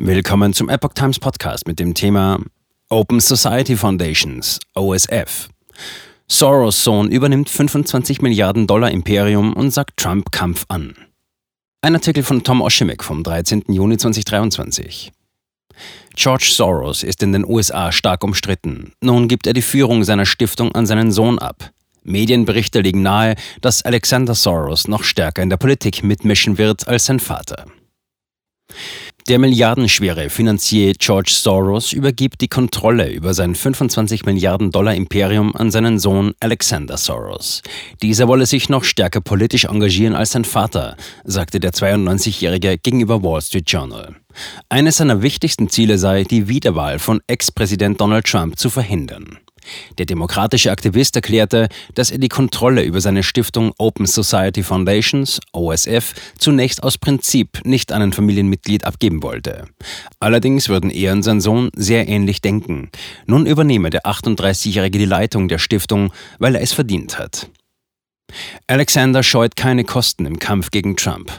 Willkommen zum Epoch Times Podcast mit dem Thema Open Society Foundations, OSF. Soros Sohn übernimmt 25 Milliarden Dollar Imperium und sagt Trump Kampf an. Ein Artikel von Tom Oshimek vom 13. Juni 2023. George Soros ist in den USA stark umstritten. Nun gibt er die Führung seiner Stiftung an seinen Sohn ab. Medienberichte legen nahe, dass Alexander Soros noch stärker in der Politik mitmischen wird als sein Vater. Der milliardenschwere Finanzier George Soros übergibt die Kontrolle über sein 25 Milliarden Dollar Imperium an seinen Sohn Alexander Soros. Dieser wolle sich noch stärker politisch engagieren als sein Vater, sagte der 92-Jährige gegenüber Wall Street Journal. Eines seiner wichtigsten Ziele sei, die Wiederwahl von Ex-Präsident Donald Trump zu verhindern. Der demokratische Aktivist erklärte, dass er die Kontrolle über seine Stiftung Open Society Foundations, OSF, zunächst aus Prinzip nicht an ein Familienmitglied abgeben wollte. Allerdings würden er und sein Sohn sehr ähnlich denken. Nun übernehme der 38-Jährige die Leitung der Stiftung, weil er es verdient hat. Alexander scheut keine Kosten im Kampf gegen Trump.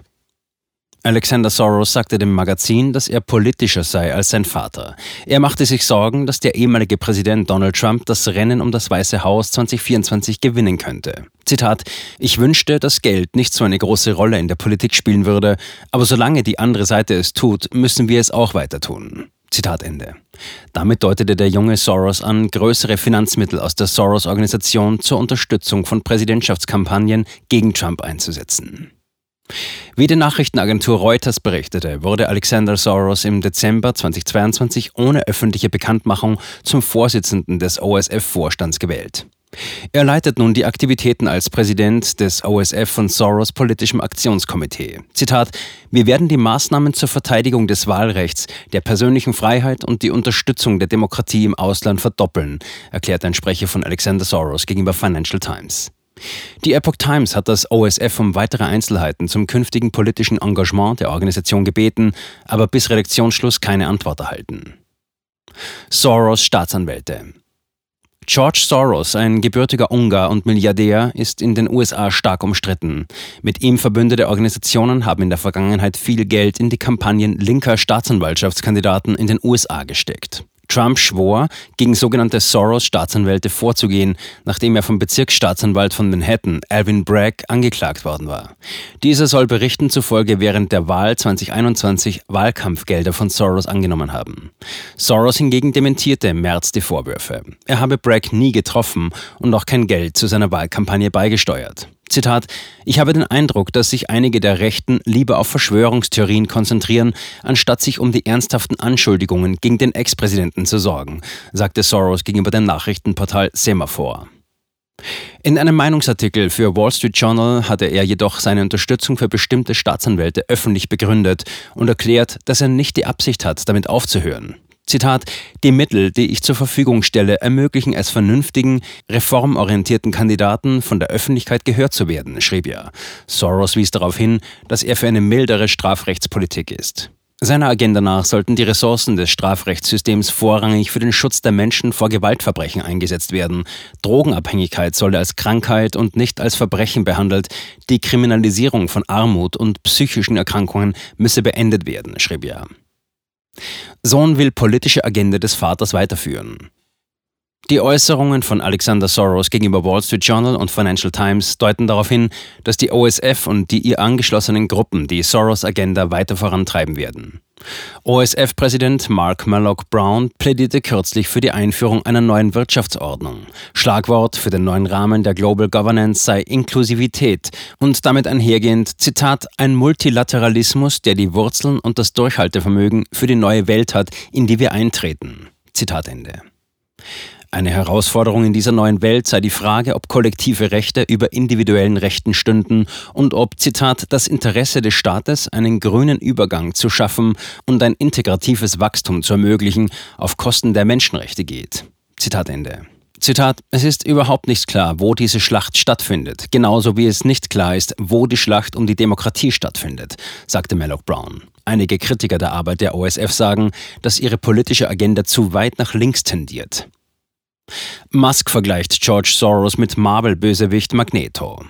Alexander Soros sagte dem Magazin, dass er politischer sei als sein Vater. Er machte sich Sorgen, dass der ehemalige Präsident Donald Trump das Rennen um das Weiße Haus 2024 gewinnen könnte. Zitat, ich wünschte, dass Geld nicht so eine große Rolle in der Politik spielen würde, aber solange die andere Seite es tut, müssen wir es auch weiter tun. Zitat Ende. Damit deutete der junge Soros an, größere Finanzmittel aus der Soros-Organisation zur Unterstützung von Präsidentschaftskampagnen gegen Trump einzusetzen. Wie die Nachrichtenagentur Reuters berichtete, wurde Alexander Soros im Dezember 2022 ohne öffentliche Bekanntmachung zum Vorsitzenden des OSF-Vorstands gewählt. Er leitet nun die Aktivitäten als Präsident des OSF von Soros politischem Aktionskomitee. Zitat: Wir werden die Maßnahmen zur Verteidigung des Wahlrechts, der persönlichen Freiheit und die Unterstützung der Demokratie im Ausland verdoppeln, erklärt ein Sprecher von Alexander Soros gegenüber Financial Times. Die Epoch Times hat das OSF um weitere Einzelheiten zum künftigen politischen Engagement der Organisation gebeten, aber bis Redaktionsschluss keine Antwort erhalten. Soros Staatsanwälte George Soros, ein gebürtiger Ungar und Milliardär, ist in den USA stark umstritten. Mit ihm verbündete Organisationen haben in der Vergangenheit viel Geld in die Kampagnen linker Staatsanwaltschaftskandidaten in den USA gesteckt. Trump schwor, gegen sogenannte Soros-Staatsanwälte vorzugehen, nachdem er vom Bezirksstaatsanwalt von Manhattan, Alvin Bragg, angeklagt worden war. Dieser soll Berichten zufolge während der Wahl 2021 Wahlkampfgelder von Soros angenommen haben. Soros hingegen dementierte im März die Vorwürfe. Er habe Bragg nie getroffen und auch kein Geld zu seiner Wahlkampagne beigesteuert. Zitat, ich habe den Eindruck, dass sich einige der Rechten lieber auf Verschwörungstheorien konzentrieren, anstatt sich um die ernsthaften Anschuldigungen gegen den Ex-Präsidenten zu sorgen, sagte Soros gegenüber dem Nachrichtenportal Semaphore. In einem Meinungsartikel für Wall Street Journal hatte er jedoch seine Unterstützung für bestimmte Staatsanwälte öffentlich begründet und erklärt, dass er nicht die Absicht hat, damit aufzuhören. Zitat, die Mittel, die ich zur Verfügung stelle, ermöglichen es vernünftigen, reformorientierten Kandidaten von der Öffentlichkeit gehört zu werden, schrieb er. Soros wies darauf hin, dass er für eine mildere Strafrechtspolitik ist. Seiner Agenda nach sollten die Ressourcen des Strafrechtssystems vorrangig für den Schutz der Menschen vor Gewaltverbrechen eingesetzt werden. Drogenabhängigkeit solle als Krankheit und nicht als Verbrechen behandelt. Die Kriminalisierung von Armut und psychischen Erkrankungen müsse beendet werden, schrieb er. Sohn will politische Agenda des Vaters weiterführen. Die Äußerungen von Alexander Soros gegenüber Wall Street Journal und Financial Times deuten darauf hin, dass die OSF und die ihr angeschlossenen Gruppen die Soros-Agenda weiter vorantreiben werden. OSF-Präsident Mark Mallock Brown plädierte kürzlich für die Einführung einer neuen Wirtschaftsordnung. Schlagwort für den neuen Rahmen der Global Governance sei Inklusivität und damit einhergehend, Zitat, ein Multilateralismus, der die Wurzeln und das Durchhaltevermögen für die neue Welt hat, in die wir eintreten. Zitat Ende. Eine Herausforderung in dieser neuen Welt sei die Frage, ob kollektive Rechte über individuellen Rechten stünden und ob, Zitat, das Interesse des Staates, einen grünen Übergang zu schaffen und ein integratives Wachstum zu ermöglichen, auf Kosten der Menschenrechte geht. Zitat Ende. Zitat, es ist überhaupt nicht klar, wo diese Schlacht stattfindet, genauso wie es nicht klar ist, wo die Schlacht um die Demokratie stattfindet, sagte Malloch Brown. Einige Kritiker der Arbeit der OSF sagen, dass ihre politische Agenda zu weit nach links tendiert. Musk vergleicht George Soros mit Marvel-Bösewicht Magneto.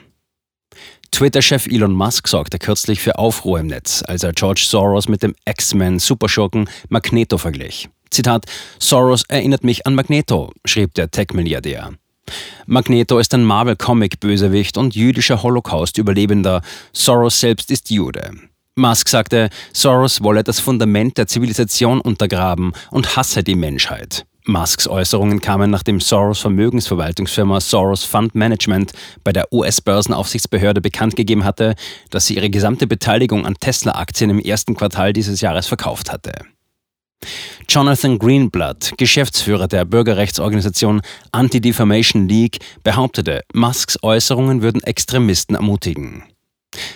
Twitter-Chef Elon Musk sorgte kürzlich für Aufruhr im Netz, als er George Soros mit dem X-Men-Superschurken Magneto verglich. Zitat: Soros erinnert mich an Magneto, schrieb der Tech-Milliardär. Magneto ist ein Marvel-Comic-Bösewicht und jüdischer Holocaust-Überlebender. Soros selbst ist Jude. Musk sagte, Soros wolle das Fundament der Zivilisation untergraben und hasse die Menschheit. Musks Äußerungen kamen, nachdem Soros Vermögensverwaltungsfirma Soros Fund Management bei der US-Börsenaufsichtsbehörde bekannt gegeben hatte, dass sie ihre gesamte Beteiligung an Tesla-Aktien im ersten Quartal dieses Jahres verkauft hatte. Jonathan Greenblatt, Geschäftsführer der Bürgerrechtsorganisation Anti-Defamation League, behauptete, Musks Äußerungen würden Extremisten ermutigen.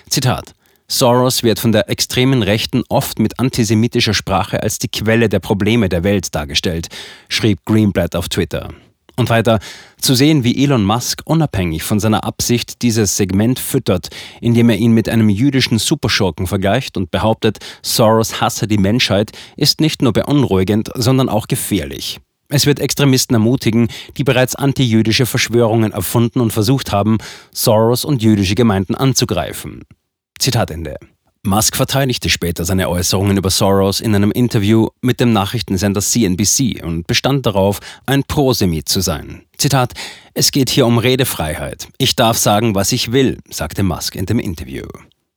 Zitat Soros wird von der extremen Rechten oft mit antisemitischer Sprache als die Quelle der Probleme der Welt dargestellt, schrieb Greenblatt auf Twitter. Und weiter, zu sehen, wie Elon Musk unabhängig von seiner Absicht dieses Segment füttert, indem er ihn mit einem jüdischen Superschurken vergleicht und behauptet, Soros hasse die Menschheit, ist nicht nur beunruhigend, sondern auch gefährlich. Es wird Extremisten ermutigen, die bereits antijüdische Verschwörungen erfunden und versucht haben, Soros und jüdische Gemeinden anzugreifen. Zitat Ende. Musk verteidigte später seine Äußerungen über Soros in einem Interview mit dem Nachrichtensender CNBC und bestand darauf, ein Prosemit zu sein. Zitat: Es geht hier um Redefreiheit. Ich darf sagen, was ich will, sagte Musk in dem Interview.